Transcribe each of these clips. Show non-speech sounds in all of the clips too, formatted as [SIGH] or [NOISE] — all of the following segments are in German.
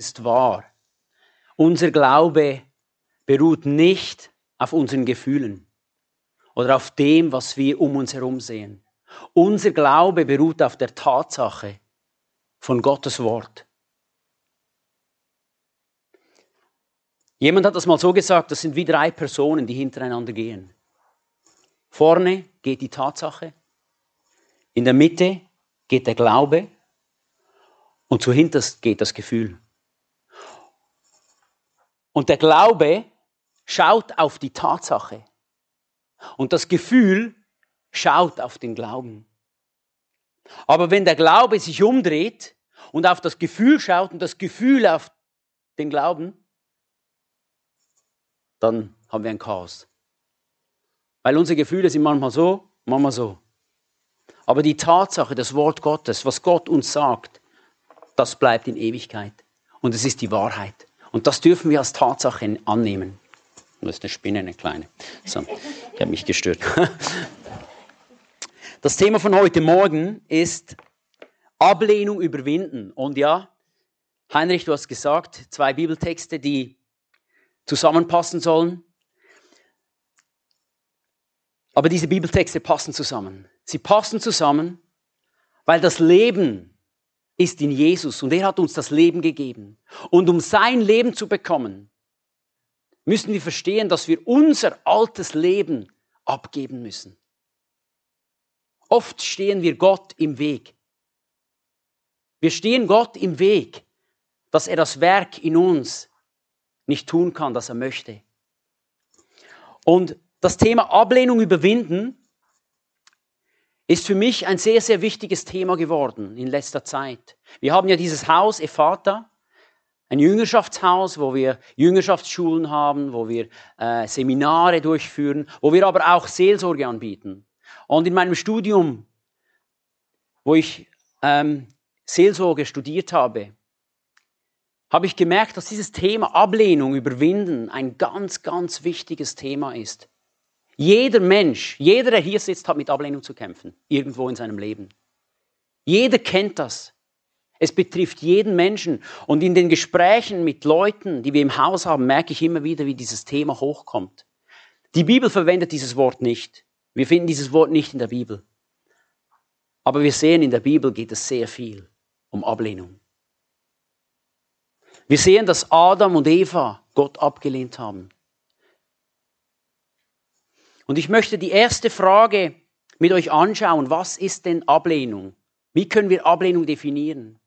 ist wahr. Unser Glaube beruht nicht auf unseren Gefühlen oder auf dem, was wir um uns herum sehen. Unser Glaube beruht auf der Tatsache von Gottes Wort. Jemand hat das mal so gesagt, das sind wie drei Personen, die hintereinander gehen. Vorne geht die Tatsache, in der Mitte geht der Glaube und zuhinterst geht das Gefühl. Und der Glaube schaut auf die Tatsache und das Gefühl schaut auf den Glauben. Aber wenn der Glaube sich umdreht und auf das Gefühl schaut und das Gefühl auf den Glauben, dann haben wir ein Chaos. Weil unsere Gefühle sind manchmal so, manchmal so. Aber die Tatsache, das Wort Gottes, was Gott uns sagt, das bleibt in Ewigkeit. Und es ist die Wahrheit. Und das dürfen wir als Tatsache annehmen. Das ist eine Spinne, eine kleine. So, die hat mich gestört. [LAUGHS] Das Thema von heute Morgen ist Ablehnung überwinden. Und ja, Heinrich, du hast gesagt, zwei Bibeltexte, die zusammenpassen sollen. Aber diese Bibeltexte passen zusammen. Sie passen zusammen, weil das Leben ist in Jesus und er hat uns das Leben gegeben. Und um sein Leben zu bekommen, müssen wir verstehen, dass wir unser altes Leben abgeben müssen. Oft stehen wir Gott im Weg. Wir stehen Gott im Weg, dass er das Werk in uns nicht tun kann, das er möchte. Und das Thema Ablehnung überwinden ist für mich ein sehr, sehr wichtiges Thema geworden in letzter Zeit. Wir haben ja dieses Haus Ephata, ein Jüngerschaftshaus, wo wir Jüngerschaftsschulen haben, wo wir äh, Seminare durchführen, wo wir aber auch Seelsorge anbieten. Und in meinem Studium, wo ich ähm, Seelsorge studiert habe, habe ich gemerkt, dass dieses Thema Ablehnung, Überwinden ein ganz, ganz wichtiges Thema ist. Jeder Mensch, jeder, der hier sitzt, hat mit Ablehnung zu kämpfen, irgendwo in seinem Leben. Jeder kennt das. Es betrifft jeden Menschen. Und in den Gesprächen mit Leuten, die wir im Haus haben, merke ich immer wieder, wie dieses Thema hochkommt. Die Bibel verwendet dieses Wort nicht. Wir finden dieses Wort nicht in der Bibel. Aber wir sehen, in der Bibel geht es sehr viel um Ablehnung. Wir sehen, dass Adam und Eva Gott abgelehnt haben. Und ich möchte die erste Frage mit euch anschauen. Was ist denn Ablehnung? Wie können wir Ablehnung definieren?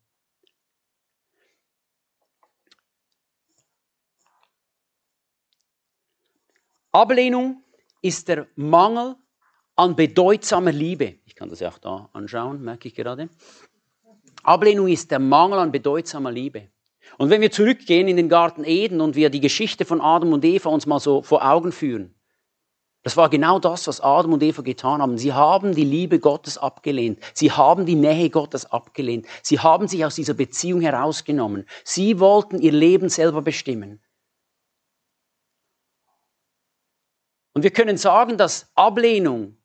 Ablehnung ist der Mangel an bedeutsamer Liebe. Ich kann das ja auch da anschauen, merke ich gerade. Ablehnung ist der Mangel an bedeutsamer Liebe. Und wenn wir zurückgehen in den Garten Eden und wir die Geschichte von Adam und Eva uns mal so vor Augen führen, das war genau das, was Adam und Eva getan haben. Sie haben die Liebe Gottes abgelehnt. Sie haben die Nähe Gottes abgelehnt. Sie haben sich aus dieser Beziehung herausgenommen. Sie wollten ihr Leben selber bestimmen. Und wir können sagen, dass Ablehnung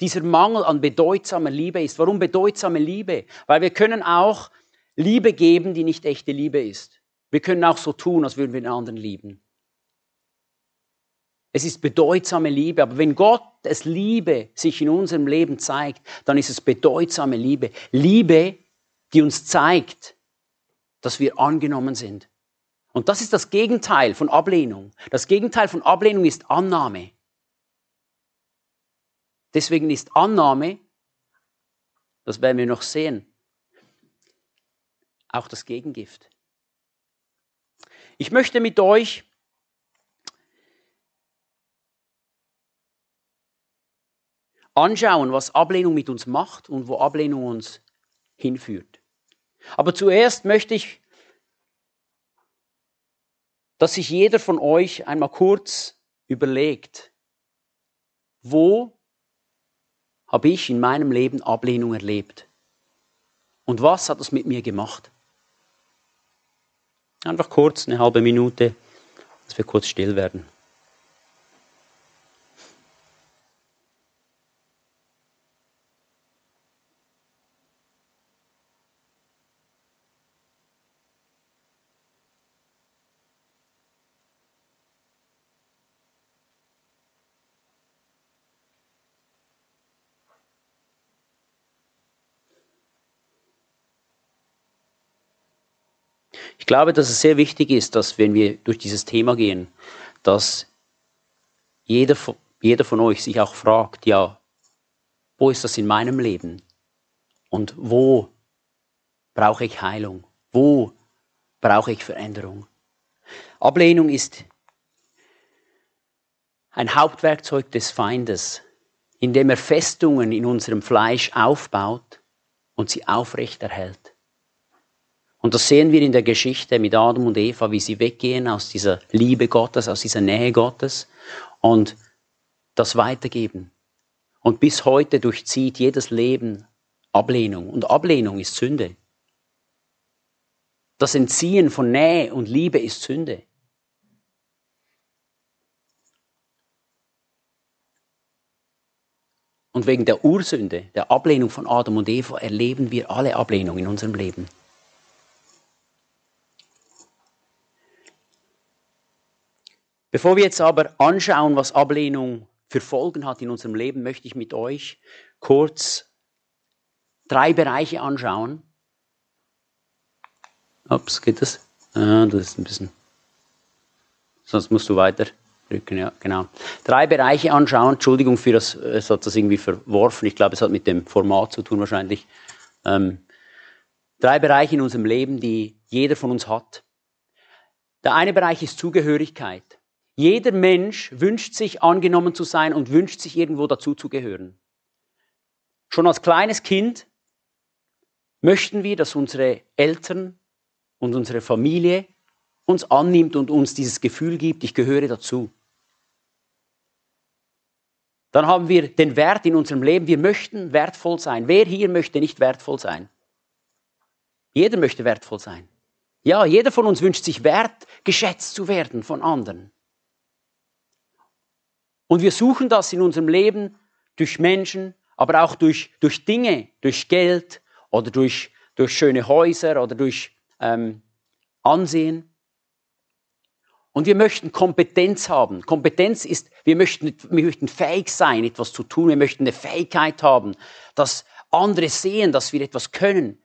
dieser Mangel an bedeutsamer Liebe ist. Warum bedeutsame Liebe? Weil wir können auch Liebe geben, die nicht echte Liebe ist. Wir können auch so tun, als würden wir den anderen lieben. Es ist bedeutsame Liebe, aber wenn Gott es Liebe sich in unserem Leben zeigt, dann ist es bedeutsame Liebe. Liebe, die uns zeigt, dass wir angenommen sind. Und das ist das Gegenteil von Ablehnung. Das Gegenteil von Ablehnung ist Annahme. Deswegen ist Annahme, das werden wir noch sehen, auch das Gegengift. Ich möchte mit euch anschauen, was Ablehnung mit uns macht und wo Ablehnung uns hinführt. Aber zuerst möchte ich, dass sich jeder von euch einmal kurz überlegt, wo habe ich in meinem Leben Ablehnung erlebt? Und was hat das mit mir gemacht? Einfach kurz, eine halbe Minute, dass wir kurz still werden. Glaube, dass es sehr wichtig ist, dass wenn wir durch dieses Thema gehen, dass jeder, jeder von euch sich auch fragt, ja, wo ist das in meinem Leben? Und wo brauche ich Heilung? Wo brauche ich Veränderung? Ablehnung ist ein Hauptwerkzeug des Feindes, indem er Festungen in unserem Fleisch aufbaut und sie aufrechterhält. Und das sehen wir in der Geschichte mit Adam und Eva, wie sie weggehen aus dieser Liebe Gottes, aus dieser Nähe Gottes und das weitergeben. Und bis heute durchzieht jedes Leben Ablehnung. Und Ablehnung ist Sünde. Das Entziehen von Nähe und Liebe ist Sünde. Und wegen der Ursünde, der Ablehnung von Adam und Eva, erleben wir alle Ablehnung in unserem Leben. Bevor wir jetzt aber anschauen, was Ablehnung für Folgen hat in unserem Leben, möchte ich mit euch kurz drei Bereiche anschauen. Ups, geht das? Ah, das ist ein bisschen. Sonst musst du weiter drücken, ja, genau. Drei Bereiche anschauen. Entschuldigung für das, es hat das irgendwie verworfen. Ich glaube, es hat mit dem Format zu tun wahrscheinlich. Ähm, drei Bereiche in unserem Leben, die jeder von uns hat. Der eine Bereich ist Zugehörigkeit. Jeder Mensch wünscht sich angenommen zu sein und wünscht sich irgendwo dazu zu gehören. Schon als kleines Kind möchten wir, dass unsere Eltern und unsere Familie uns annimmt und uns dieses Gefühl gibt, ich gehöre dazu. Dann haben wir den Wert in unserem Leben, wir möchten wertvoll sein. Wer hier möchte nicht wertvoll sein? Jeder möchte wertvoll sein. Ja, jeder von uns wünscht sich wertgeschätzt zu werden von anderen. Und wir suchen das in unserem Leben durch Menschen, aber auch durch, durch Dinge, durch Geld oder durch, durch schöne Häuser oder durch ähm, Ansehen. Und wir möchten Kompetenz haben. Kompetenz ist, wir möchten, wir möchten fähig sein, etwas zu tun. Wir möchten eine Fähigkeit haben, dass andere sehen, dass wir etwas können.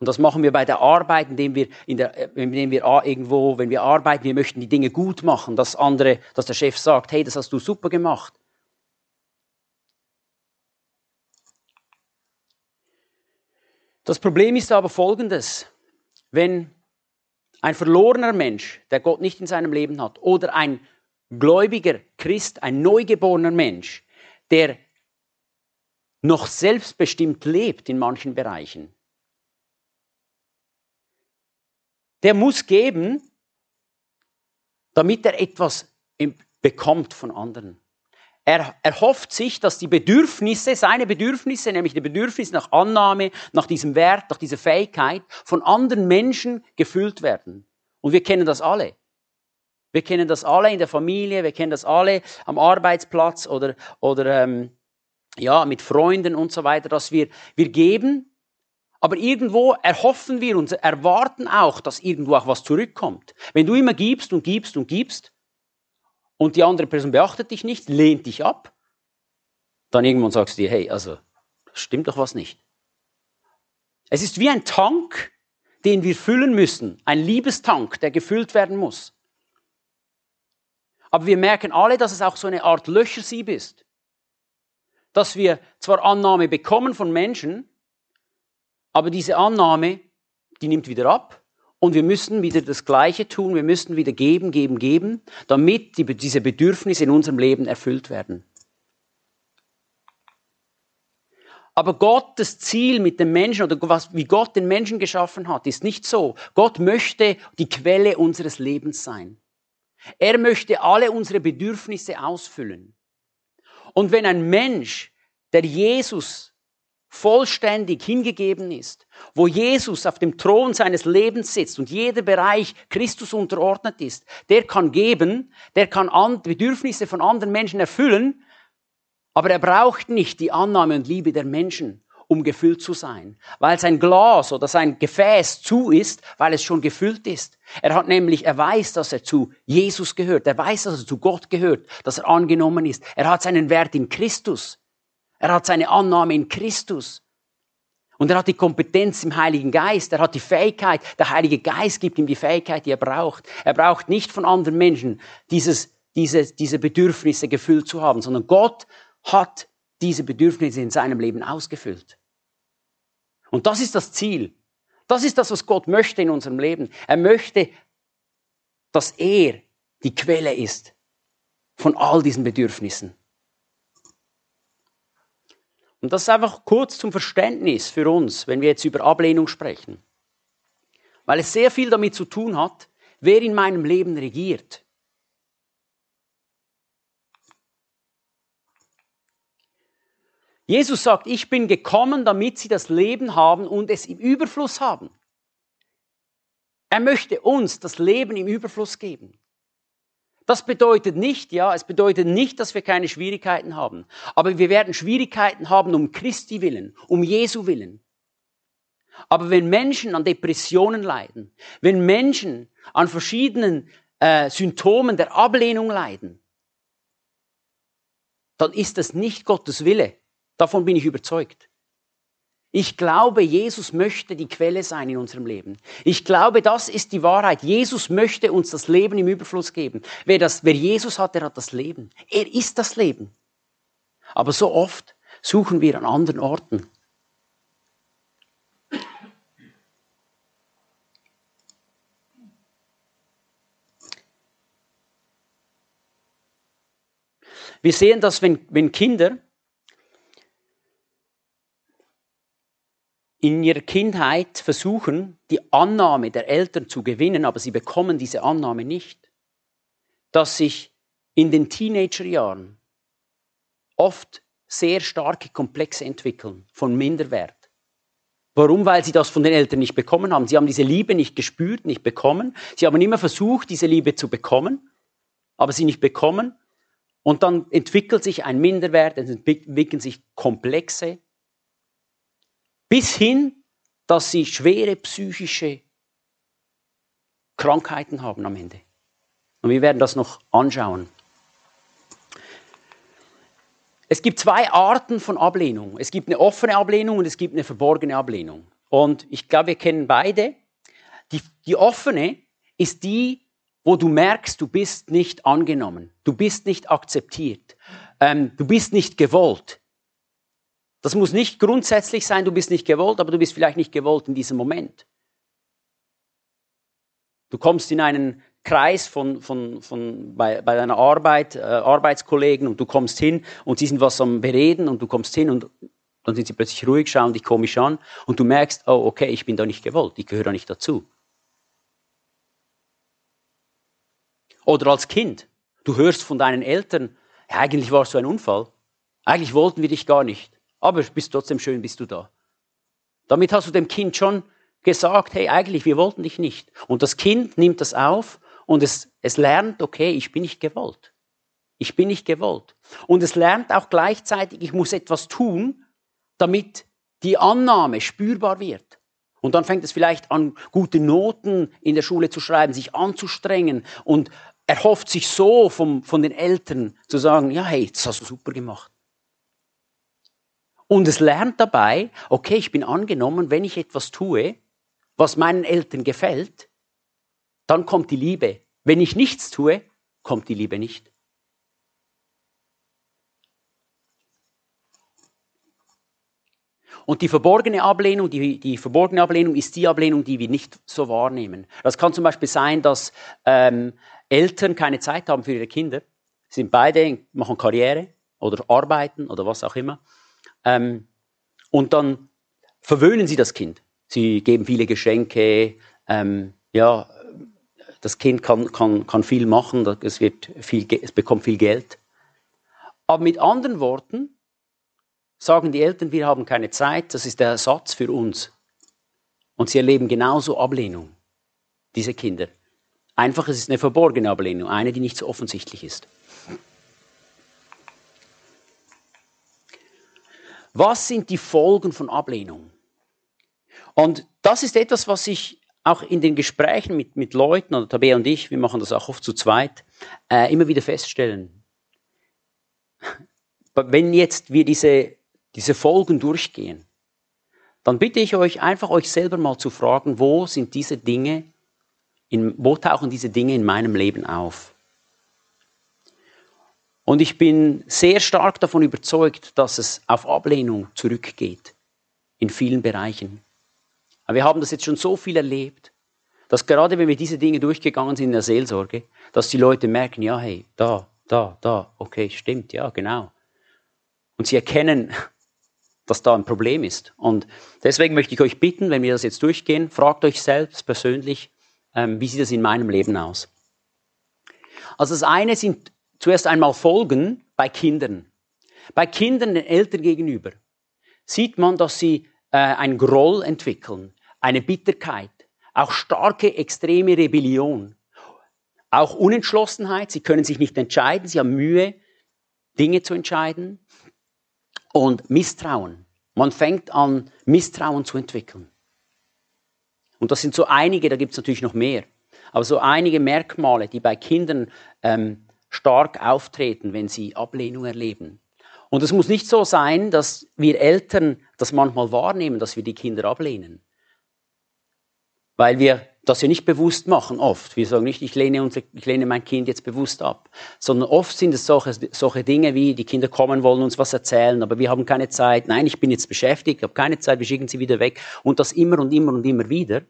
Und das machen wir bei der Arbeit, indem wir, in der, äh, indem wir irgendwo, wenn wir arbeiten, wir möchten die Dinge gut machen, dass andere, dass der Chef sagt, hey, das hast du super gemacht. Das Problem ist aber folgendes. Wenn ein verlorener Mensch, der Gott nicht in seinem Leben hat, oder ein gläubiger Christ, ein neugeborener Mensch, der noch selbstbestimmt lebt in manchen Bereichen, der muss geben, damit er etwas bekommt von anderen. Er erhofft sich, dass die Bedürfnisse, seine Bedürfnisse, nämlich die Bedürfnisse nach Annahme, nach diesem Wert, nach dieser Fähigkeit, von anderen Menschen gefüllt werden. Und wir kennen das alle. Wir kennen das alle in der Familie, wir kennen das alle am Arbeitsplatz oder, oder ähm, ja, mit Freunden und so weiter, dass wir, wir geben aber irgendwo erhoffen wir uns, erwarten auch, dass irgendwo auch was zurückkommt. Wenn du immer gibst und gibst und gibst und die andere Person beachtet dich nicht, lehnt dich ab, dann irgendwann sagst du dir, hey, also, stimmt doch was nicht. Es ist wie ein Tank, den wir füllen müssen, ein Liebestank, der gefüllt werden muss. Aber wir merken alle, dass es auch so eine Art Löchersieb ist. Dass wir zwar Annahme bekommen von Menschen, aber diese Annahme, die nimmt wieder ab und wir müssen wieder das Gleiche tun. Wir müssen wieder geben, geben, geben, damit die, diese Bedürfnisse in unserem Leben erfüllt werden. Aber Gottes Ziel mit dem Menschen oder was, wie Gott den Menschen geschaffen hat, ist nicht so. Gott möchte die Quelle unseres Lebens sein. Er möchte alle unsere Bedürfnisse ausfüllen. Und wenn ein Mensch, der Jesus vollständig hingegeben ist, wo Jesus auf dem Thron seines Lebens sitzt und jeder Bereich Christus unterordnet ist, der kann geben, der kann Bedürfnisse von anderen Menschen erfüllen, aber er braucht nicht die Annahme und Liebe der Menschen, um gefüllt zu sein, weil sein Glas oder sein Gefäß zu ist, weil es schon gefüllt ist. Er hat nämlich, er weiß, dass er zu Jesus gehört, er weiß, dass er zu Gott gehört, dass er angenommen ist. Er hat seinen Wert in Christus. Er hat seine Annahme in Christus. Und er hat die Kompetenz im Heiligen Geist, er hat die Fähigkeit, der Heilige Geist gibt ihm die Fähigkeit, die er braucht. Er braucht nicht von anderen Menschen dieses, diese, diese Bedürfnisse gefüllt zu haben, sondern Gott hat diese Bedürfnisse in seinem Leben ausgefüllt. Und das ist das Ziel. Das ist das, was Gott möchte in unserem Leben. Er möchte, dass er die Quelle ist von all diesen Bedürfnissen. Und das ist einfach kurz zum Verständnis für uns, wenn wir jetzt über Ablehnung sprechen. Weil es sehr viel damit zu tun hat, wer in meinem Leben regiert. Jesus sagt, ich bin gekommen, damit sie das Leben haben und es im Überfluss haben. Er möchte uns das Leben im Überfluss geben. Das bedeutet nicht, ja, es bedeutet nicht, dass wir keine Schwierigkeiten haben. Aber wir werden Schwierigkeiten haben um Christi willen, um Jesu willen. Aber wenn Menschen an Depressionen leiden, wenn Menschen an verschiedenen äh, Symptomen der Ablehnung leiden, dann ist das nicht Gottes Wille. Davon bin ich überzeugt. Ich glaube, Jesus möchte die Quelle sein in unserem Leben. Ich glaube, das ist die Wahrheit. Jesus möchte uns das Leben im Überfluss geben. Wer, das, wer Jesus hat, der hat das Leben. Er ist das Leben. Aber so oft suchen wir an anderen Orten. Wir sehen das, wenn, wenn Kinder in ihrer Kindheit versuchen, die Annahme der Eltern zu gewinnen, aber sie bekommen diese Annahme nicht, dass sich in den Teenagerjahren oft sehr starke Komplexe entwickeln von Minderwert. Warum? Weil sie das von den Eltern nicht bekommen haben. Sie haben diese Liebe nicht gespürt, nicht bekommen. Sie haben immer versucht, diese Liebe zu bekommen, aber sie nicht bekommen. Und dann entwickelt sich ein Minderwert, es entwickeln sich Komplexe, bis hin, dass sie schwere psychische Krankheiten haben am Ende. Und wir werden das noch anschauen. Es gibt zwei Arten von Ablehnung. Es gibt eine offene Ablehnung und es gibt eine verborgene Ablehnung. Und ich glaube, wir kennen beide. Die, die offene ist die, wo du merkst, du bist nicht angenommen, du bist nicht akzeptiert, ähm, du bist nicht gewollt. Das muss nicht grundsätzlich sein, du bist nicht gewollt, aber du bist vielleicht nicht gewollt in diesem Moment. Du kommst in einen Kreis von, von, von bei, bei deiner Arbeit, äh, Arbeitskollegen und du kommst hin und sie sind was am Bereden und du kommst hin und dann sind sie plötzlich ruhig, schauen dich komisch an und du merkst, oh okay, ich bin da nicht gewollt, ich gehöre da nicht dazu. Oder als Kind, du hörst von deinen Eltern, ja, eigentlich warst du ein Unfall, eigentlich wollten wir dich gar nicht. Aber bist trotzdem schön, bist du da. Damit hast du dem Kind schon gesagt, hey, eigentlich, wir wollten dich nicht. Und das Kind nimmt das auf und es, es lernt, okay, ich bin nicht gewollt. Ich bin nicht gewollt. Und es lernt auch gleichzeitig, ich muss etwas tun, damit die Annahme spürbar wird. Und dann fängt es vielleicht an, gute Noten in der Schule zu schreiben, sich anzustrengen und erhofft sich so vom, von den Eltern zu sagen, ja, hey, das hast du super gemacht. Und es lernt dabei, okay, ich bin angenommen, wenn ich etwas tue, was meinen Eltern gefällt, dann kommt die Liebe. Wenn ich nichts tue, kommt die Liebe nicht. Und die verborgene Ablehnung, die, die verborgene Ablehnung ist die Ablehnung, die wir nicht so wahrnehmen. Das kann zum Beispiel sein, dass ähm, Eltern keine Zeit haben für ihre Kinder, sind beide, machen Karriere oder arbeiten oder was auch immer. Ähm, und dann verwöhnen sie das Kind. Sie geben viele Geschenke. Ähm, ja, das Kind kann, kann, kann viel machen, es, wird viel, es bekommt viel Geld. Aber mit anderen Worten sagen die Eltern, wir haben keine Zeit, das ist der Ersatz für uns. Und sie erleben genauso Ablehnung, diese Kinder. Einfach, es ist eine verborgene Ablehnung, eine, die nicht so offensichtlich ist. Was sind die Folgen von Ablehnung? Und das ist etwas, was ich auch in den Gesprächen mit, mit Leuten, oder Tabea und ich, wir machen das auch oft zu zweit, äh, immer wieder feststellen. Wenn jetzt wir diese, diese Folgen durchgehen, dann bitte ich euch einfach euch selber mal zu fragen, wo sind diese Dinge, in, wo tauchen diese Dinge in meinem Leben auf? Und ich bin sehr stark davon überzeugt, dass es auf Ablehnung zurückgeht. In vielen Bereichen. Aber wir haben das jetzt schon so viel erlebt, dass gerade wenn wir diese Dinge durchgegangen sind in der Seelsorge, dass die Leute merken, ja, hey, da, da, da, okay, stimmt, ja, genau. Und sie erkennen, [LAUGHS] dass da ein Problem ist. Und deswegen möchte ich euch bitten, wenn wir das jetzt durchgehen, fragt euch selbst persönlich, ähm, wie sieht das in meinem Leben aus? Also das eine sind zuerst einmal Folgen bei Kindern. Bei Kindern den Eltern gegenüber sieht man, dass sie äh, einen Groll entwickeln, eine Bitterkeit, auch starke extreme Rebellion, auch Unentschlossenheit. Sie können sich nicht entscheiden, sie haben Mühe, Dinge zu entscheiden und Misstrauen. Man fängt an, Misstrauen zu entwickeln. Und das sind so einige, da gibt es natürlich noch mehr, aber so einige Merkmale, die bei Kindern ähm, stark auftreten, wenn sie Ablehnung erleben. Und es muss nicht so sein, dass wir Eltern das manchmal wahrnehmen, dass wir die Kinder ablehnen. Weil wir das ja nicht bewusst machen, oft. Wir sagen nicht, ich lehne, unser, ich lehne mein Kind jetzt bewusst ab. Sondern oft sind es solche, solche Dinge wie, die Kinder kommen, wollen uns was erzählen, aber wir haben keine Zeit. Nein, ich bin jetzt beschäftigt, ich habe keine Zeit, wir schicken sie wieder weg. Und das immer und immer und immer wieder.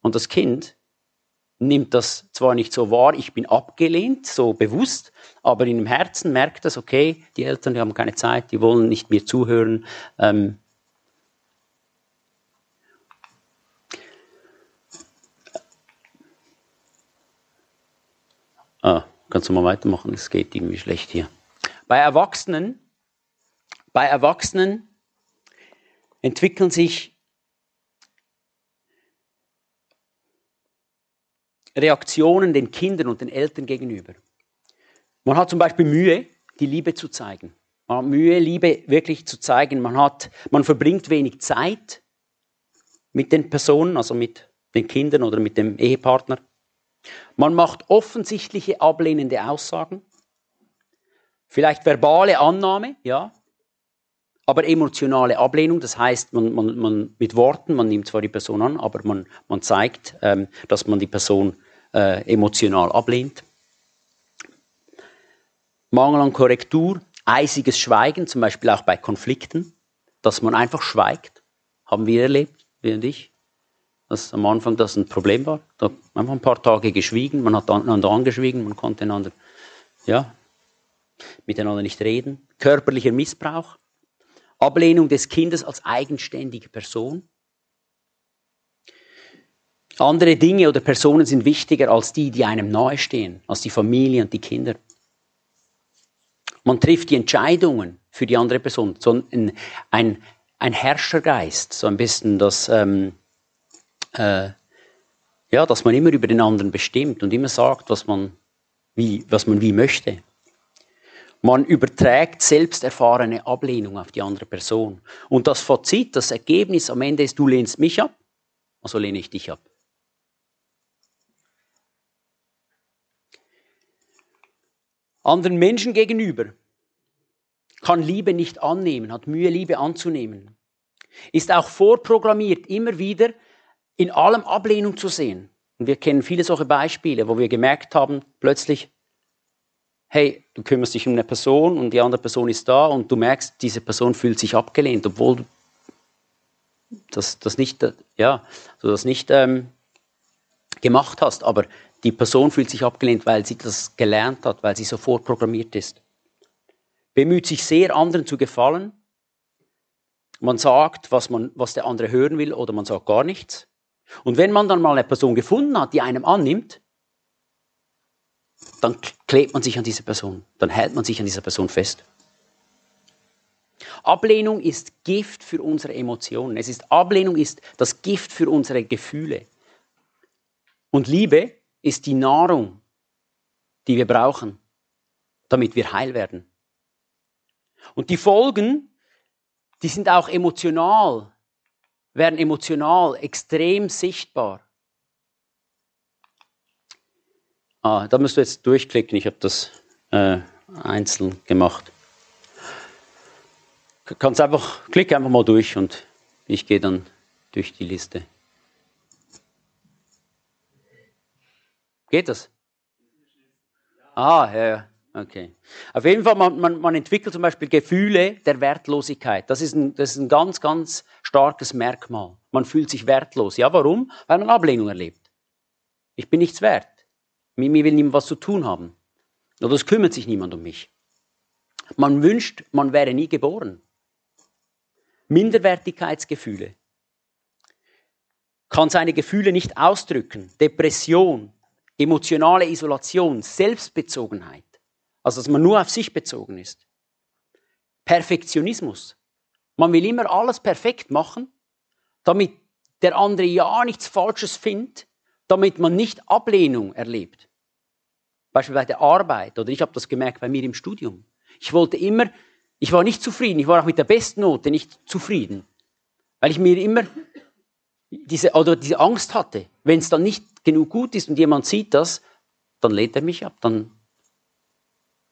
Und das Kind nimmt das zwar nicht so wahr, ich bin abgelehnt, so bewusst, aber in dem Herzen merkt das, okay, die Eltern die haben keine Zeit, die wollen nicht mir zuhören. Ähm ah, kannst du mal weitermachen? Es geht irgendwie schlecht hier. Bei Erwachsenen, bei Erwachsenen entwickeln sich Reaktionen den Kindern und den Eltern gegenüber. Man hat zum Beispiel Mühe, die Liebe zu zeigen. Man hat Mühe, Liebe wirklich zu zeigen. Man, hat, man verbringt wenig Zeit mit den Personen, also mit den Kindern oder mit dem Ehepartner. Man macht offensichtliche ablehnende Aussagen. Vielleicht verbale Annahme, ja, aber emotionale Ablehnung, das heißt, man, man, man mit Worten, man nimmt zwar die Person an, aber man, man zeigt, ähm, dass man die Person äh, emotional ablehnt. Mangel an Korrektur, eisiges Schweigen, zum Beispiel auch bei Konflikten, dass man einfach schweigt, haben wir erlebt, wir und ich, dass am Anfang das ein Problem war. Da einfach ein paar Tage geschwiegen, man hat einander angeschwiegen, man konnte einander, ja, miteinander nicht reden. Körperlicher Missbrauch, Ablehnung des Kindes als eigenständige Person. Andere Dinge oder Personen sind wichtiger als die, die einem nahestehen, als die Familie und die Kinder. Man trifft die Entscheidungen für die andere Person. So ein, ein, ein Herrschergeist, so ein bisschen das, ähm, äh, ja, dass man immer über den anderen bestimmt und immer sagt, was man wie, was man wie möchte. Man überträgt selbst erfahrene Ablehnung auf die andere Person. Und das Fazit, das Ergebnis am Ende ist, du lehnst mich ab, also lehne ich dich ab. Anderen Menschen gegenüber kann Liebe nicht annehmen, hat Mühe, Liebe anzunehmen. Ist auch vorprogrammiert, immer wieder in allem Ablehnung zu sehen. Und wir kennen viele solche Beispiele, wo wir gemerkt haben, plötzlich, hey, du kümmerst dich um eine Person und die andere Person ist da und du merkst, diese Person fühlt sich abgelehnt, obwohl du das, das nicht, ja, du das nicht ähm, gemacht hast, aber die Person fühlt sich abgelehnt, weil sie das gelernt hat, weil sie so vorprogrammiert ist. Bemüht sich sehr, anderen zu gefallen. Man sagt, was, man, was der andere hören will, oder man sagt gar nichts. Und wenn man dann mal eine Person gefunden hat, die einem annimmt, dann klebt man sich an diese Person, dann hält man sich an dieser Person fest. Ablehnung ist Gift für unsere Emotionen. Es ist Ablehnung ist das Gift für unsere Gefühle. Und Liebe ist die Nahrung, die wir brauchen, damit wir heil werden. Und die Folgen, die sind auch emotional, werden emotional extrem sichtbar. Ah, da musst du jetzt durchklicken. Ich habe das äh, einzeln gemacht. Kannst einfach, klick einfach mal durch und Ich gehe dann durch die Liste. Geht das? Ah, ja, ja. Okay. Auf jeden Fall, man, man, man entwickelt zum Beispiel Gefühle der Wertlosigkeit. Das ist, ein, das ist ein ganz, ganz starkes Merkmal. Man fühlt sich wertlos. Ja, warum? Weil man Ablehnung erlebt. Ich bin nichts wert. Mit mir will niemand was zu tun haben. Oder es kümmert sich niemand um mich. Man wünscht, man wäre nie geboren. Minderwertigkeitsgefühle. Kann seine Gefühle nicht ausdrücken. Depression, emotionale Isolation, Selbstbezogenheit. Also, dass man nur auf sich bezogen ist. Perfektionismus. Man will immer alles perfekt machen, damit der andere ja nichts Falsches findet, damit man nicht Ablehnung erlebt. Beispiel bei der Arbeit oder ich habe das gemerkt bei mir im Studium. Ich wollte immer, ich war nicht zufrieden, ich war auch mit der besten Note nicht zufrieden, weil ich mir immer diese, oder diese Angst hatte, wenn es dann nicht genug gut ist und jemand sieht das, dann lehnt er mich ab, dann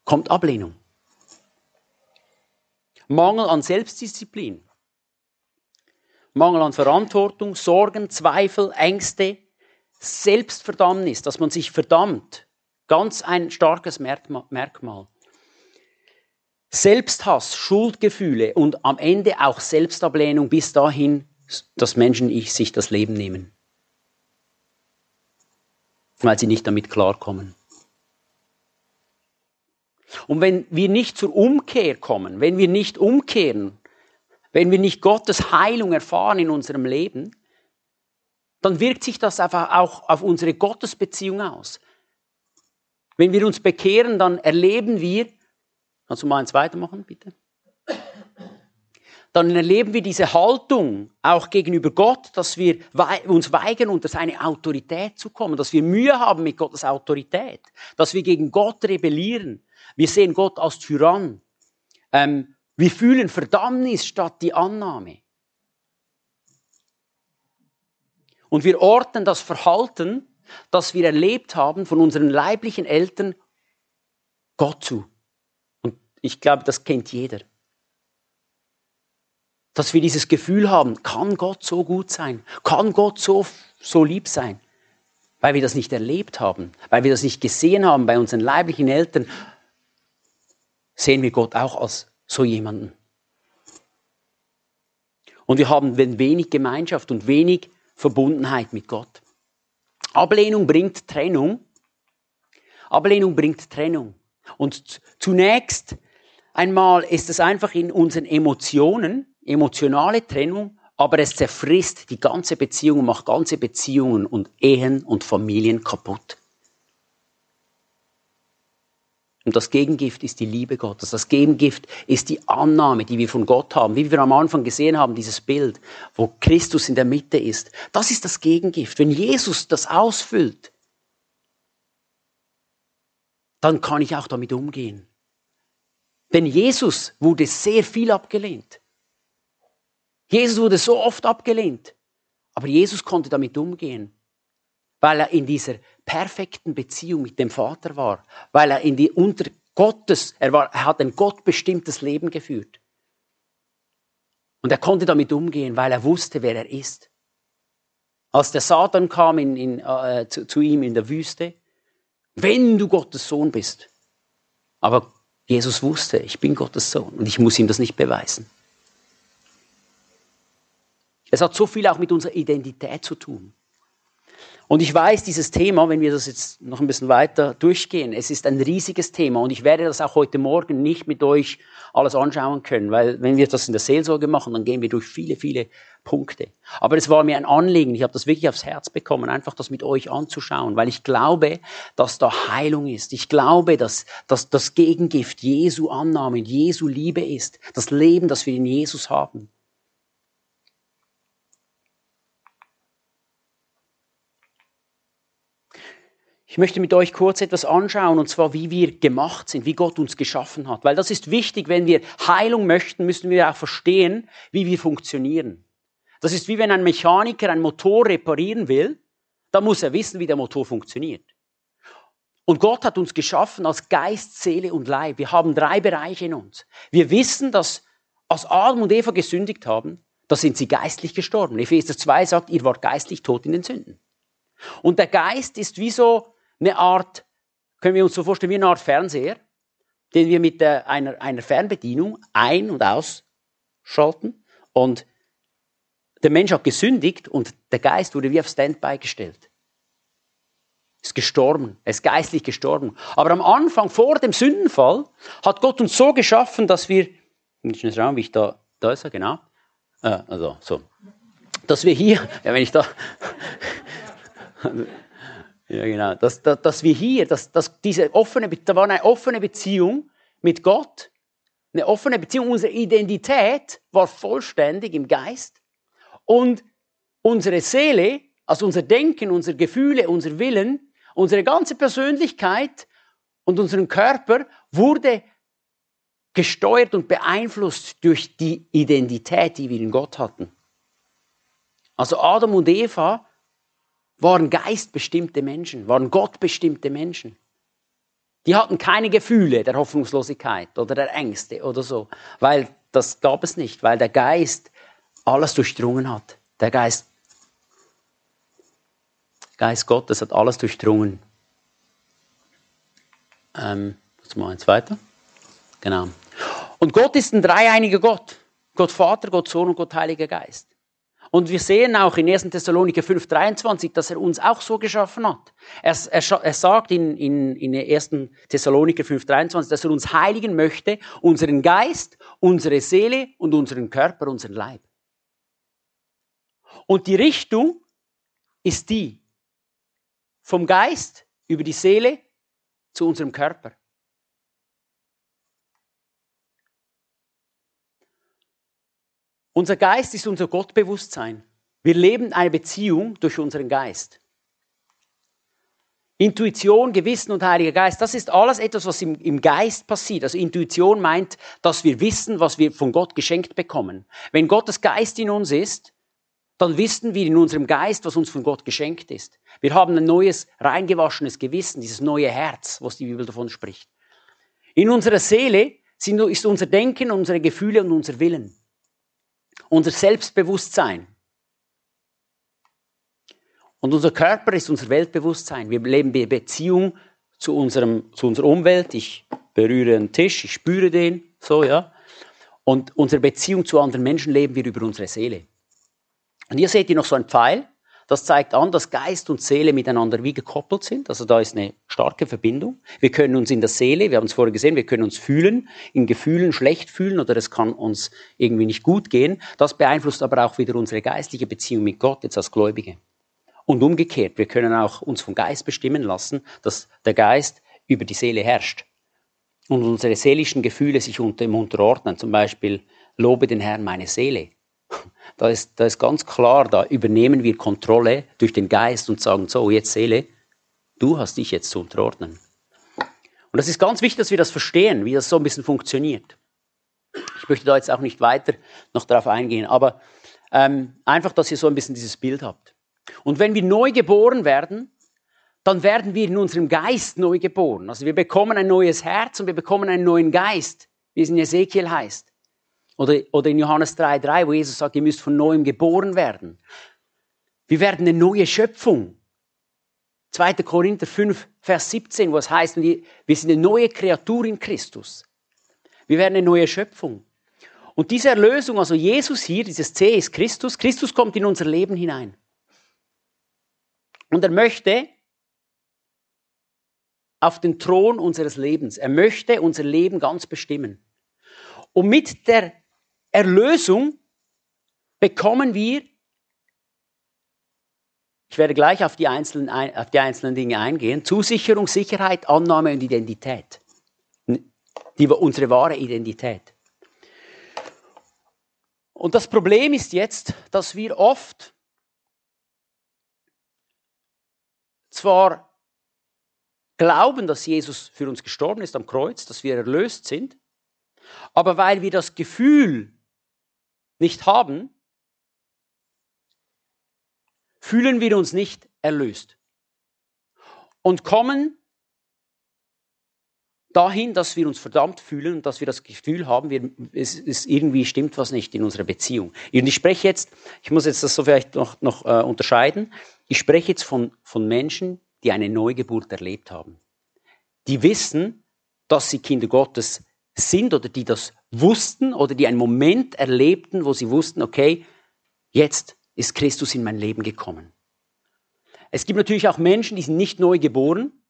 kommt Ablehnung. Mangel an Selbstdisziplin. Mangel an Verantwortung, Sorgen, Zweifel, Ängste, Selbstverdammnis, dass man sich verdammt. Ganz ein starkes Merkmal. Selbsthass, Schuldgefühle und am Ende auch Selbstablehnung bis dahin, dass Menschen sich das Leben nehmen. Weil sie nicht damit klarkommen. Und wenn wir nicht zur Umkehr kommen, wenn wir nicht umkehren, wenn wir nicht Gottes Heilung erfahren in unserem Leben, dann wirkt sich das einfach auch auf unsere Gottesbeziehung aus. Wenn wir uns bekehren, dann erleben wir, kannst du mal eins weitermachen, bitte? Dann erleben wir diese Haltung auch gegenüber Gott, dass wir uns weigern, unter seine Autorität zu kommen, dass wir Mühe haben mit Gottes Autorität, dass wir gegen Gott rebellieren, wir sehen Gott als Tyrann. Ähm, wir fühlen Verdammnis statt die Annahme. Und wir orten das Verhalten, das wir erlebt haben von unseren leiblichen Eltern, Gott zu. Und ich glaube, das kennt jeder. Dass wir dieses Gefühl haben, kann Gott so gut sein? Kann Gott so, so lieb sein? Weil wir das nicht erlebt haben, weil wir das nicht gesehen haben bei unseren leiblichen Eltern, sehen wir Gott auch als so jemanden. Und wir haben wenig Gemeinschaft und wenig Verbundenheit mit Gott. Ablehnung bringt Trennung. Ablehnung bringt Trennung. Und zunächst einmal ist es einfach in unseren Emotionen, emotionale Trennung, aber es zerfrisst die ganze Beziehung, macht ganze Beziehungen und Ehen und Familien kaputt. Und das Gegengift ist die Liebe Gottes. Das Gegengift ist die Annahme, die wir von Gott haben. Wie wir am Anfang gesehen haben, dieses Bild, wo Christus in der Mitte ist. Das ist das Gegengift. Wenn Jesus das ausfüllt, dann kann ich auch damit umgehen. Denn Jesus wurde sehr viel abgelehnt. Jesus wurde so oft abgelehnt. Aber Jesus konnte damit umgehen, weil er in dieser perfekten Beziehung mit dem Vater war, weil er in die unter Gottes, er, war, er hat ein gottbestimmtes Leben geführt. Und er konnte damit umgehen, weil er wusste, wer er ist. Als der Satan kam in, in, äh, zu, zu ihm in der Wüste, wenn du Gottes Sohn bist. Aber Jesus wusste, ich bin Gottes Sohn und ich muss ihm das nicht beweisen. Es hat so viel auch mit unserer Identität zu tun. Und ich weiß, dieses Thema, wenn wir das jetzt noch ein bisschen weiter durchgehen, es ist ein riesiges Thema und ich werde das auch heute Morgen nicht mit euch alles anschauen können, weil wenn wir das in der Seelsorge machen, dann gehen wir durch viele, viele Punkte. Aber es war mir ein Anliegen, ich habe das wirklich aufs Herz bekommen, einfach das mit euch anzuschauen, weil ich glaube, dass da Heilung ist. Ich glaube, dass, dass das Gegengift Jesu Annahme, Jesu Liebe ist, das Leben, das wir in Jesus haben. Ich möchte mit euch kurz etwas anschauen, und zwar, wie wir gemacht sind, wie Gott uns geschaffen hat. Weil das ist wichtig, wenn wir Heilung möchten, müssen wir auch verstehen, wie wir funktionieren. Das ist wie wenn ein Mechaniker einen Motor reparieren will, dann muss er wissen, wie der Motor funktioniert. Und Gott hat uns geschaffen als Geist, Seele und Leib. Wir haben drei Bereiche in uns. Wir wissen, dass als Adam und Eva gesündigt haben, da sind sie geistlich gestorben. Epheser 2 sagt, ihr wart geistlich tot in den Sünden. Und der Geist ist wie so eine Art, können wir uns so vorstellen, wie eine Art Fernseher, den wir mit der, einer, einer Fernbedienung ein- und ausschalten. Und der Mensch hat gesündigt und der Geist wurde wie auf Standby gestellt. Ist gestorben, ist geistlich gestorben. Aber am Anfang, vor dem Sündenfall, hat Gott uns so geschaffen, dass wir, ich muss schauen, wie ich da, da ist er, genau, äh, also so, dass wir hier, ja, wenn ich da, ja genau, dass, dass, dass wir hier, dass, dass diese offene, da war eine offene Beziehung mit Gott, eine offene Beziehung, unsere Identität war vollständig im Geist. Und unsere Seele, also unser Denken, unsere Gefühle, unser Willen, unsere ganze Persönlichkeit und unseren Körper wurde gesteuert und beeinflusst durch die Identität, die wir in Gott hatten. Also Adam und Eva waren geistbestimmte Menschen, waren gottbestimmte Menschen. Die hatten keine Gefühle der Hoffnungslosigkeit oder der Ängste oder so, weil das gab es nicht, weil der Geist alles durchdrungen hat. Der Geist, Geist Gottes hat alles durchdrungen. Ähm, mal eins weiter. Genau. Und Gott ist ein dreieiniger Gott. Gott Vater, Gott Sohn und Gott Heiliger Geist. Und wir sehen auch in 1. Thessaloniker 5,23, dass er uns auch so geschaffen hat. Er, er, er sagt in, in, in 1. Thessaloniker 5,23, dass er uns heiligen möchte, unseren Geist, unsere Seele und unseren Körper, unseren Leib. Und die Richtung ist die, vom Geist über die Seele zu unserem Körper. Unser Geist ist unser Gottbewusstsein. Wir leben eine Beziehung durch unseren Geist. Intuition, Gewissen und Heiliger Geist, das ist alles etwas, was im, im, Geist passiert. Also Intuition meint, dass wir wissen, was wir von Gott geschenkt bekommen. Wenn Gottes Geist in uns ist, dann wissen wir in unserem Geist, was uns von Gott geschenkt ist. Wir haben ein neues, reingewaschenes Gewissen, dieses neue Herz, was die Bibel davon spricht. In unserer Seele sind, ist unser Denken, unsere Gefühle und unser Willen unser Selbstbewusstsein. Und unser Körper ist unser Weltbewusstsein. Wir leben in Beziehung zu, unserem, zu unserer Umwelt. Ich berühre einen Tisch, ich spüre den, so, ja. Und unsere Beziehung zu anderen Menschen leben wir über unsere Seele. Und hier seht ihr noch so einen Pfeil. Das zeigt an, dass Geist und Seele miteinander wie gekoppelt sind. Also da ist eine starke Verbindung. Wir können uns in der Seele, wir haben es vorher gesehen, wir können uns fühlen, in Gefühlen schlecht fühlen oder es kann uns irgendwie nicht gut gehen. Das beeinflusst aber auch wieder unsere geistliche Beziehung mit Gott jetzt als Gläubige. Und umgekehrt, wir können auch uns vom Geist bestimmen lassen, dass der Geist über die Seele herrscht. Und unsere seelischen Gefühle sich unter ihm unterordnen. Zum Beispiel, lobe den Herrn meine Seele. Da ist, da ist ganz klar, da übernehmen wir Kontrolle durch den Geist und sagen, so, jetzt Seele, du hast dich jetzt zu unterordnen. Und das ist ganz wichtig, dass wir das verstehen, wie das so ein bisschen funktioniert. Ich möchte da jetzt auch nicht weiter noch darauf eingehen, aber ähm, einfach, dass ihr so ein bisschen dieses Bild habt. Und wenn wir neu geboren werden, dann werden wir in unserem Geist neu geboren. Also wir bekommen ein neues Herz und wir bekommen einen neuen Geist, wie es in Ezekiel heißt. Oder, oder in Johannes 3,3, wo Jesus sagt, ihr müsst von neuem geboren werden. Wir werden eine neue Schöpfung. 2. Korinther 5, Vers 17, wo es heißt, wir sind eine neue Kreatur in Christus. Wir werden eine neue Schöpfung. Und diese Erlösung, also Jesus hier, dieses C ist Christus, Christus kommt in unser Leben hinein. Und er möchte auf den Thron unseres Lebens, er möchte unser Leben ganz bestimmen. Und mit der Erlösung bekommen wir, ich werde gleich auf die, einzelnen, auf die einzelnen Dinge eingehen, Zusicherung, Sicherheit, Annahme und Identität. Die, unsere wahre Identität. Und das Problem ist jetzt, dass wir oft zwar glauben, dass Jesus für uns gestorben ist am Kreuz, dass wir erlöst sind, aber weil wir das Gefühl nicht haben, fühlen wir uns nicht erlöst und kommen dahin, dass wir uns verdammt fühlen und dass wir das Gefühl haben, wir, es, es irgendwie stimmt was nicht in unserer Beziehung. Und ich spreche jetzt, ich muss jetzt das so vielleicht noch, noch äh, unterscheiden, ich spreche jetzt von, von Menschen, die eine Neugeburt erlebt haben. Die wissen, dass sie Kinder Gottes sind oder die das wussten oder die einen Moment erlebten, wo sie wussten, okay, jetzt ist Christus in mein Leben gekommen. Es gibt natürlich auch Menschen, die sind nicht neu geboren,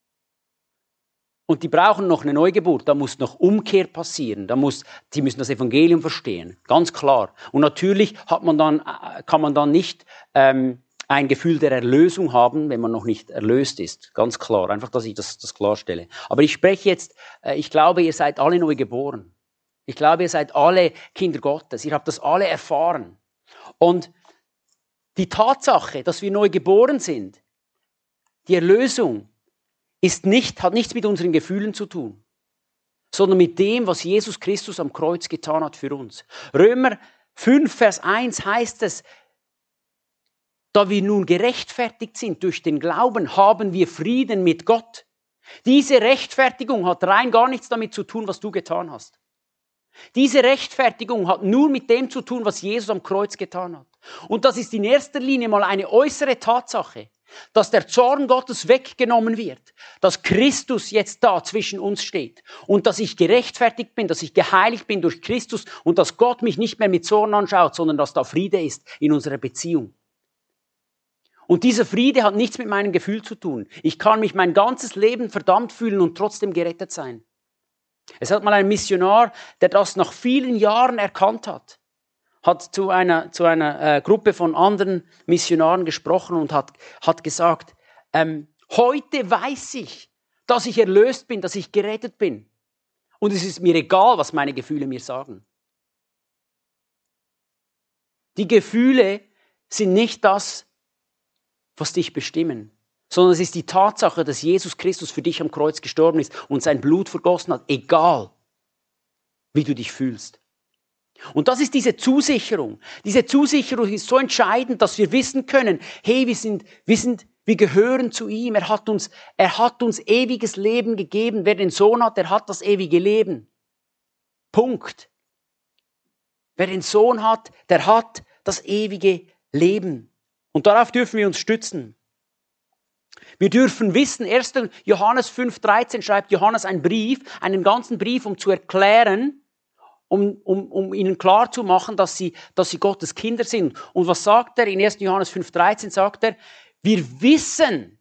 und die brauchen noch eine Neugeburt, da muss noch Umkehr passieren, da muss, sie müssen das Evangelium verstehen, ganz klar. Und natürlich hat man dann, äh, kann man dann nicht ähm, ein Gefühl der Erlösung haben, wenn man noch nicht erlöst ist, ganz klar. Einfach, dass ich das, das klarstelle. Aber ich spreche jetzt, äh, ich glaube, ihr seid alle neu geboren. Ich glaube, ihr seid alle Kinder Gottes. Ihr habt das alle erfahren. Und die Tatsache, dass wir neu geboren sind, die Erlösung, ist nicht, hat nichts mit unseren Gefühlen zu tun, sondern mit dem, was Jesus Christus am Kreuz getan hat für uns. Römer 5, Vers 1 heißt es, da wir nun gerechtfertigt sind durch den Glauben, haben wir Frieden mit Gott. Diese Rechtfertigung hat rein gar nichts damit zu tun, was du getan hast. Diese Rechtfertigung hat nur mit dem zu tun, was Jesus am Kreuz getan hat. Und das ist in erster Linie mal eine äußere Tatsache dass der Zorn Gottes weggenommen wird, dass Christus jetzt da zwischen uns steht und dass ich gerechtfertigt bin, dass ich geheiligt bin durch Christus und dass Gott mich nicht mehr mit Zorn anschaut, sondern dass da Friede ist in unserer Beziehung. Und dieser Friede hat nichts mit meinem Gefühl zu tun. Ich kann mich mein ganzes Leben verdammt fühlen und trotzdem gerettet sein. Es hat mal ein Missionar, der das nach vielen Jahren erkannt hat hat zu einer, zu einer äh, Gruppe von anderen Missionaren gesprochen und hat, hat gesagt, ähm, heute weiß ich, dass ich erlöst bin, dass ich gerettet bin. Und es ist mir egal, was meine Gefühle mir sagen. Die Gefühle sind nicht das, was dich bestimmen, sondern es ist die Tatsache, dass Jesus Christus für dich am Kreuz gestorben ist und sein Blut vergossen hat, egal wie du dich fühlst. Und das ist diese Zusicherung. Diese Zusicherung ist so entscheidend, dass wir wissen können, hey, wir sind, wir sind, wir gehören zu ihm. Er hat uns, er hat uns ewiges Leben gegeben. Wer den Sohn hat, der hat das ewige Leben. Punkt. Wer den Sohn hat, der hat das ewige Leben. Und darauf dürfen wir uns stützen. Wir dürfen wissen, 1. Johannes 5.13 schreibt Johannes einen Brief, einen ganzen Brief, um zu erklären, um, um, um ihnen klar zu machen, dass sie, dass sie Gottes Kinder sind. Und was sagt er? In 1. Johannes 5,13 sagt er, wir wissen,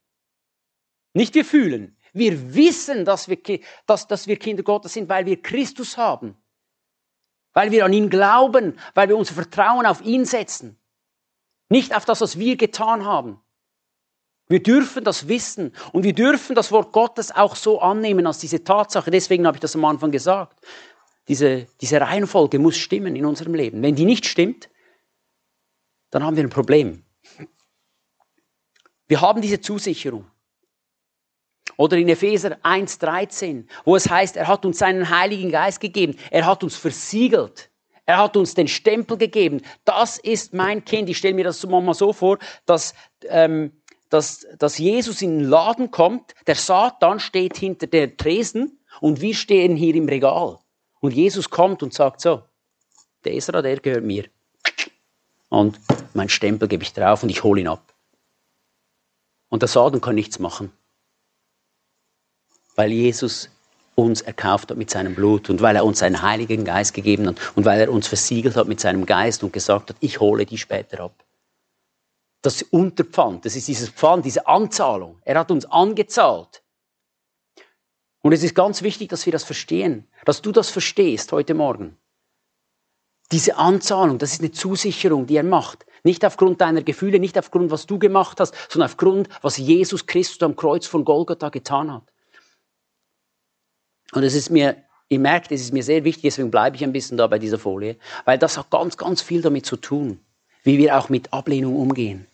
nicht wir fühlen, wir wissen, dass wir, dass, dass wir Kinder Gottes sind, weil wir Christus haben. Weil wir an ihn glauben, weil wir unser Vertrauen auf ihn setzen. Nicht auf das, was wir getan haben. Wir dürfen das wissen und wir dürfen das Wort Gottes auch so annehmen als diese Tatsache. Deswegen habe ich das am Anfang gesagt diese, diese Reihenfolge muss stimmen in unserem Leben. Wenn die nicht stimmt, dann haben wir ein Problem. Wir haben diese Zusicherung. Oder in Epheser 1,13, wo es heißt, er hat uns seinen Heiligen Geist gegeben, er hat uns versiegelt, er hat uns den Stempel gegeben. Das ist mein Kind. Ich stelle mir das mal so vor, dass, ähm, dass, dass Jesus in den Laden kommt, der Satan steht hinter der Tresen und wir stehen hier im Regal. Und Jesus kommt und sagt so, der Esra, der gehört mir. Und mein Stempel gebe ich drauf und ich hole ihn ab. Und der Satan kann nichts machen. Weil Jesus uns erkauft hat mit seinem Blut und weil er uns seinen Heiligen Geist gegeben hat und weil er uns versiegelt hat mit seinem Geist und gesagt hat, ich hole die später ab. Das Unterpfand, das ist dieses Pfand, diese Anzahlung. Er hat uns angezahlt. Und es ist ganz wichtig, dass wir das verstehen, dass du das verstehst heute Morgen. Diese Anzahlung, das ist eine Zusicherung, die er macht. Nicht aufgrund deiner Gefühle, nicht aufgrund, was du gemacht hast, sondern aufgrund, was Jesus Christus am Kreuz von Golgatha getan hat. Und es ist mir, ihr merkt, es ist mir sehr wichtig, deswegen bleibe ich ein bisschen da bei dieser Folie, weil das hat ganz, ganz viel damit zu tun, wie wir auch mit Ablehnung umgehen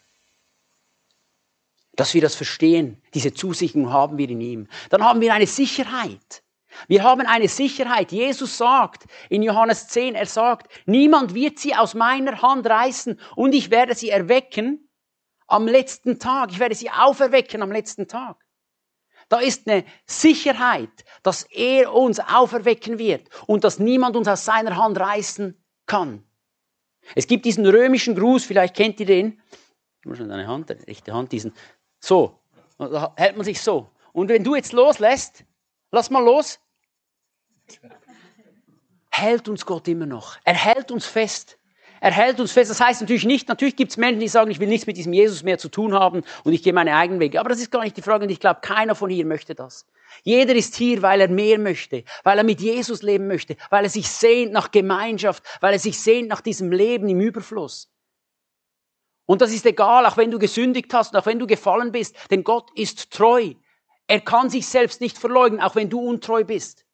dass wir das verstehen. Diese Zusicherung haben wir in ihm. Dann haben wir eine Sicherheit. Wir haben eine Sicherheit. Jesus sagt in Johannes 10, er sagt, niemand wird sie aus meiner Hand reißen und ich werde sie erwecken am letzten Tag. Ich werde sie auferwecken am letzten Tag. Da ist eine Sicherheit, dass er uns auferwecken wird und dass niemand uns aus seiner Hand reißen kann. Es gibt diesen römischen Gruß, vielleicht kennt ihr den. Ich muss schon deine Hand, rechte Hand, diesen. So. Da hält man sich so. Und wenn du jetzt loslässt, lass mal los, hält uns Gott immer noch. Er hält uns fest. Er hält uns fest. Das heißt natürlich nicht, natürlich gibt es Menschen, die sagen, ich will nichts mit diesem Jesus mehr zu tun haben und ich gehe meine eigenen Wege. Aber das ist gar nicht die Frage und ich glaube, keiner von hier möchte das. Jeder ist hier, weil er mehr möchte, weil er mit Jesus leben möchte, weil er sich sehnt nach Gemeinschaft, weil er sich sehnt nach diesem Leben im Überfluss. Und das ist egal, auch wenn du gesündigt hast, auch wenn du gefallen bist, denn Gott ist treu. Er kann sich selbst nicht verleugnen, auch wenn du untreu bist.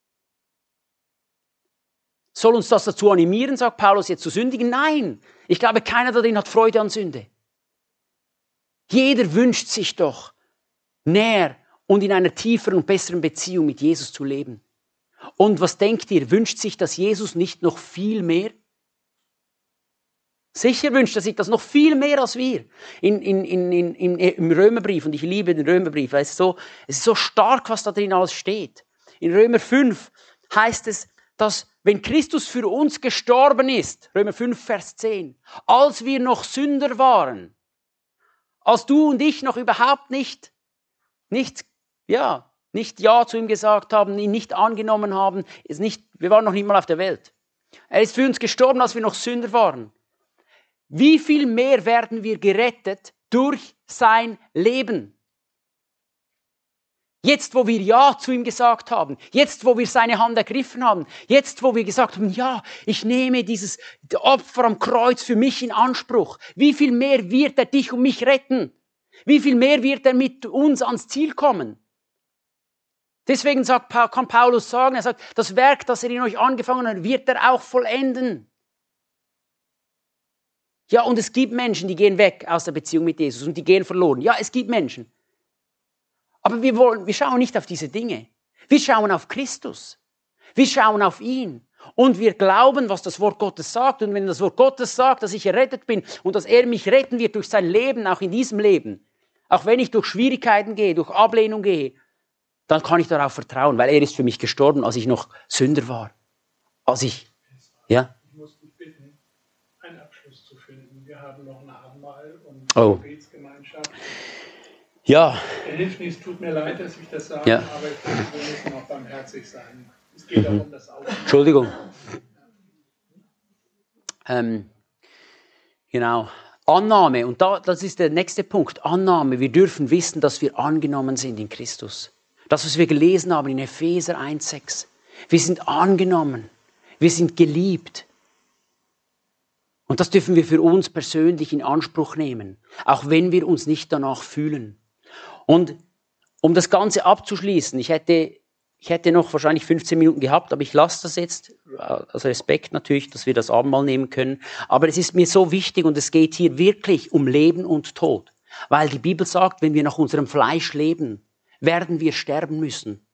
Soll uns das dazu animieren, sagt Paulus, jetzt zu sündigen? Nein. Ich glaube, keiner darin hat Freude an Sünde. Jeder wünscht sich doch, näher und in einer tieferen und besseren Beziehung mit Jesus zu leben. Und was denkt ihr? Wünscht sich das Jesus nicht noch viel mehr? Sicher wünscht er sich das noch viel mehr als wir. In, in, in, in, Im Römerbrief, und ich liebe den Römerbrief, weil es, so, es ist so stark, was da drin alles steht. In Römer 5 heißt es, dass wenn Christus für uns gestorben ist, Römer 5, Vers 10, als wir noch Sünder waren, als du und ich noch überhaupt nicht, nicht, ja, nicht Ja zu ihm gesagt haben, ihn nicht angenommen haben, ist nicht, wir waren noch nicht mal auf der Welt. Er ist für uns gestorben, als wir noch Sünder waren. Wie viel mehr werden wir gerettet durch sein Leben? Jetzt, wo wir Ja zu ihm gesagt haben, jetzt, wo wir seine Hand ergriffen haben, jetzt, wo wir gesagt haben, ja, ich nehme dieses Opfer am Kreuz für mich in Anspruch, wie viel mehr wird er dich und mich retten? Wie viel mehr wird er mit uns ans Ziel kommen? Deswegen sagt, kann Paulus sagen, er sagt, das Werk, das er in euch angefangen hat, wird er auch vollenden. Ja, und es gibt Menschen, die gehen weg aus der Beziehung mit Jesus und die gehen verloren. Ja, es gibt Menschen. Aber wir wollen, wir schauen nicht auf diese Dinge. Wir schauen auf Christus. Wir schauen auf ihn. Und wir glauben, was das Wort Gottes sagt. Und wenn das Wort Gottes sagt, dass ich errettet bin und dass er mich retten wird durch sein Leben, auch in diesem Leben, auch wenn ich durch Schwierigkeiten gehe, durch Ablehnung gehe, dann kann ich darauf vertrauen, weil er ist für mich gestorben, als ich noch Sünder war. Als ich, ja. Ich muss dich bitten, einen Abschluss zu finden. Wir haben noch ein Abendmahl und oh. Gebetsgemeinschaft. Ja. Er hilft nicht, es tut mir leid, dass ich das sage, ja. aber ich finde, wir müssen auch barmherzig sein. Es geht mhm. auch um das Aussehen. Entschuldigung. Ähm, genau. Annahme, und da, das ist der nächste Punkt. Annahme. Wir dürfen wissen, dass wir angenommen sind in Christus. Das, was wir gelesen haben in Epheser 1,6. Wir sind angenommen. Wir sind geliebt. Und das dürfen wir für uns persönlich in Anspruch nehmen, auch wenn wir uns nicht danach fühlen. Und um das Ganze abzuschließen, ich hätte, ich hätte noch wahrscheinlich 15 Minuten gehabt, aber ich lasse das jetzt, aus Respekt natürlich, dass wir das Abendmahl nehmen können. Aber es ist mir so wichtig und es geht hier wirklich um Leben und Tod. Weil die Bibel sagt, wenn wir nach unserem Fleisch leben, werden wir sterben müssen.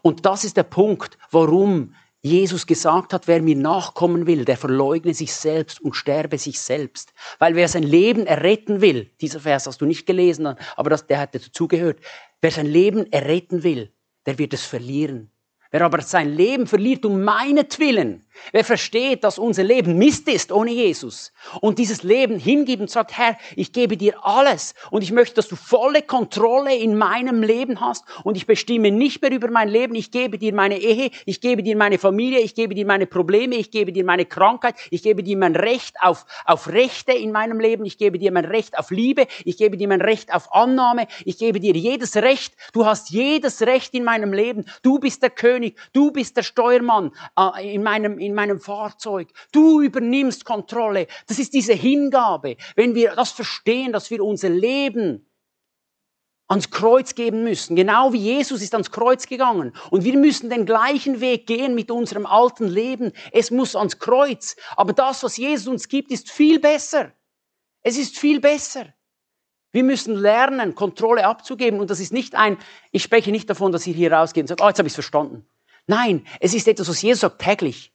Und das ist der Punkt, warum Jesus gesagt hat, wer mir nachkommen will, der verleugne sich selbst und sterbe sich selbst. Weil wer sein Leben erretten will, dieser Vers hast du nicht gelesen, aber das, der hat dazugehört, wer sein Leben erretten will, der wird es verlieren. Wer aber sein Leben verliert um meinetwillen, wer versteht, dass unser Leben Mist ist ohne Jesus und dieses Leben hingibt und sagt, Herr, ich gebe dir alles und ich möchte, dass du volle Kontrolle in meinem Leben hast und ich bestimme nicht mehr über mein Leben, ich gebe dir meine Ehe, ich gebe dir meine Familie, ich gebe dir meine Probleme, ich gebe dir meine Krankheit, ich gebe dir mein Recht auf, auf Rechte in meinem Leben, ich gebe dir mein Recht auf Liebe, ich gebe dir mein Recht auf Annahme, ich gebe dir jedes Recht, du hast jedes Recht in meinem Leben, du bist der König, du bist der Steuermann äh, in, meinem, in meinem Fahrzeug, du übernimmst Kontrolle. Das ist diese Hingabe. Wenn wir das verstehen, dass wir unser Leben ans Kreuz geben müssen. Genau wie Jesus ist ans Kreuz gegangen. Und wir müssen den gleichen Weg gehen mit unserem alten Leben. Es muss ans Kreuz. Aber das, was Jesus uns gibt, ist viel besser. Es ist viel besser. Wir müssen lernen, Kontrolle abzugeben. Und das ist nicht ein, ich spreche nicht davon, dass ihr hier rausgeht und sagt, oh, jetzt habe ich es verstanden. Nein, es ist etwas, was Jesus sagt täglich.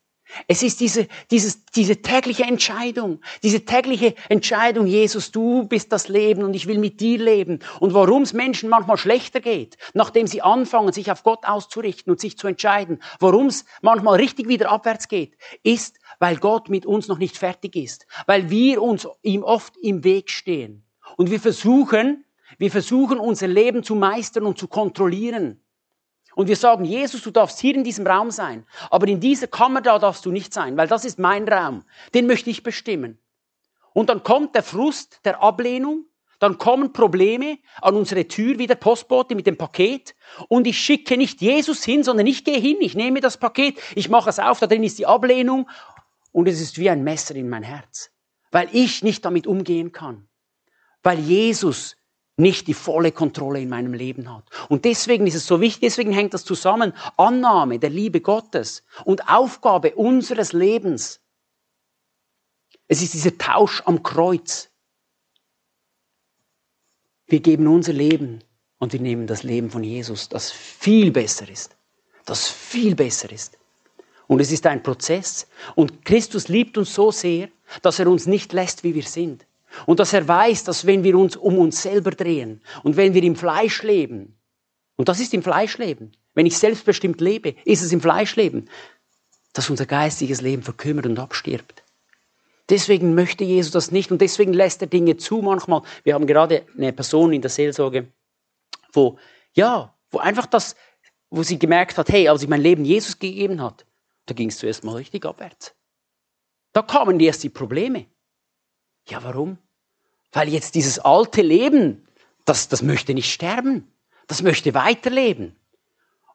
Es ist diese, dieses, diese tägliche Entscheidung, diese tägliche Entscheidung, Jesus, du bist das Leben und ich will mit dir leben. Und warum es Menschen manchmal schlechter geht, nachdem sie anfangen, sich auf Gott auszurichten und sich zu entscheiden, warum es manchmal richtig wieder abwärts geht, ist, weil Gott mit uns noch nicht fertig ist, weil wir uns ihm oft im Weg stehen. Und wir versuchen, wir versuchen unser Leben zu meistern und zu kontrollieren. Und wir sagen, Jesus, du darfst hier in diesem Raum sein, aber in dieser Kammer da darfst du nicht sein, weil das ist mein Raum. Den möchte ich bestimmen. Und dann kommt der Frust der Ablehnung, dann kommen Probleme an unsere Tür wie der Postbote mit dem Paket und ich schicke nicht Jesus hin, sondern ich gehe hin, ich nehme das Paket, ich mache es auf, da drin ist die Ablehnung und es ist wie ein Messer in mein Herz, weil ich nicht damit umgehen kann, weil Jesus nicht die volle Kontrolle in meinem Leben hat. Und deswegen ist es so wichtig, deswegen hängt das zusammen, Annahme der Liebe Gottes und Aufgabe unseres Lebens. Es ist dieser Tausch am Kreuz. Wir geben unser Leben und wir nehmen das Leben von Jesus, das viel besser ist, das viel besser ist. Und es ist ein Prozess. Und Christus liebt uns so sehr, dass er uns nicht lässt, wie wir sind. Und dass er weiß, dass wenn wir uns um uns selber drehen und wenn wir im Fleisch leben, und das ist im Fleischleben, wenn ich selbstbestimmt lebe, ist es im Fleischleben, dass unser geistiges Leben verkümmert und abstirbt. Deswegen möchte Jesus das nicht und deswegen lässt er Dinge zu manchmal. Wir haben gerade eine Person in der Seelsorge, wo, ja, wo einfach das, wo sie gemerkt hat, hey, als ich mein Leben Jesus gegeben hat, da ging es zuerst mal richtig abwärts. Da kamen erst die Probleme. Ja, warum? Weil jetzt dieses alte Leben, das, das möchte nicht sterben. Das möchte weiterleben.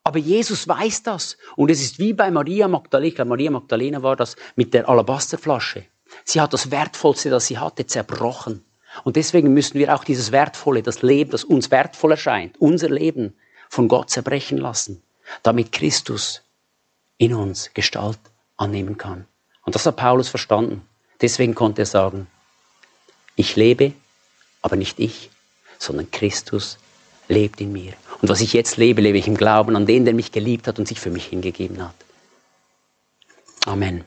Aber Jesus weiß das. Und es ist wie bei Maria Magdalena. Ich glaube, Maria Magdalena war das mit der Alabasterflasche. Sie hat das Wertvollste, das sie hatte, zerbrochen. Und deswegen müssen wir auch dieses Wertvolle, das Leben, das uns wertvoll erscheint, unser Leben von Gott zerbrechen lassen, damit Christus in uns Gestalt annehmen kann. Und das hat Paulus verstanden. Deswegen konnte er sagen, ich lebe, aber nicht ich, sondern Christus lebt in mir. Und was ich jetzt lebe, lebe ich im Glauben an den, der mich geliebt hat und sich für mich hingegeben hat. Amen.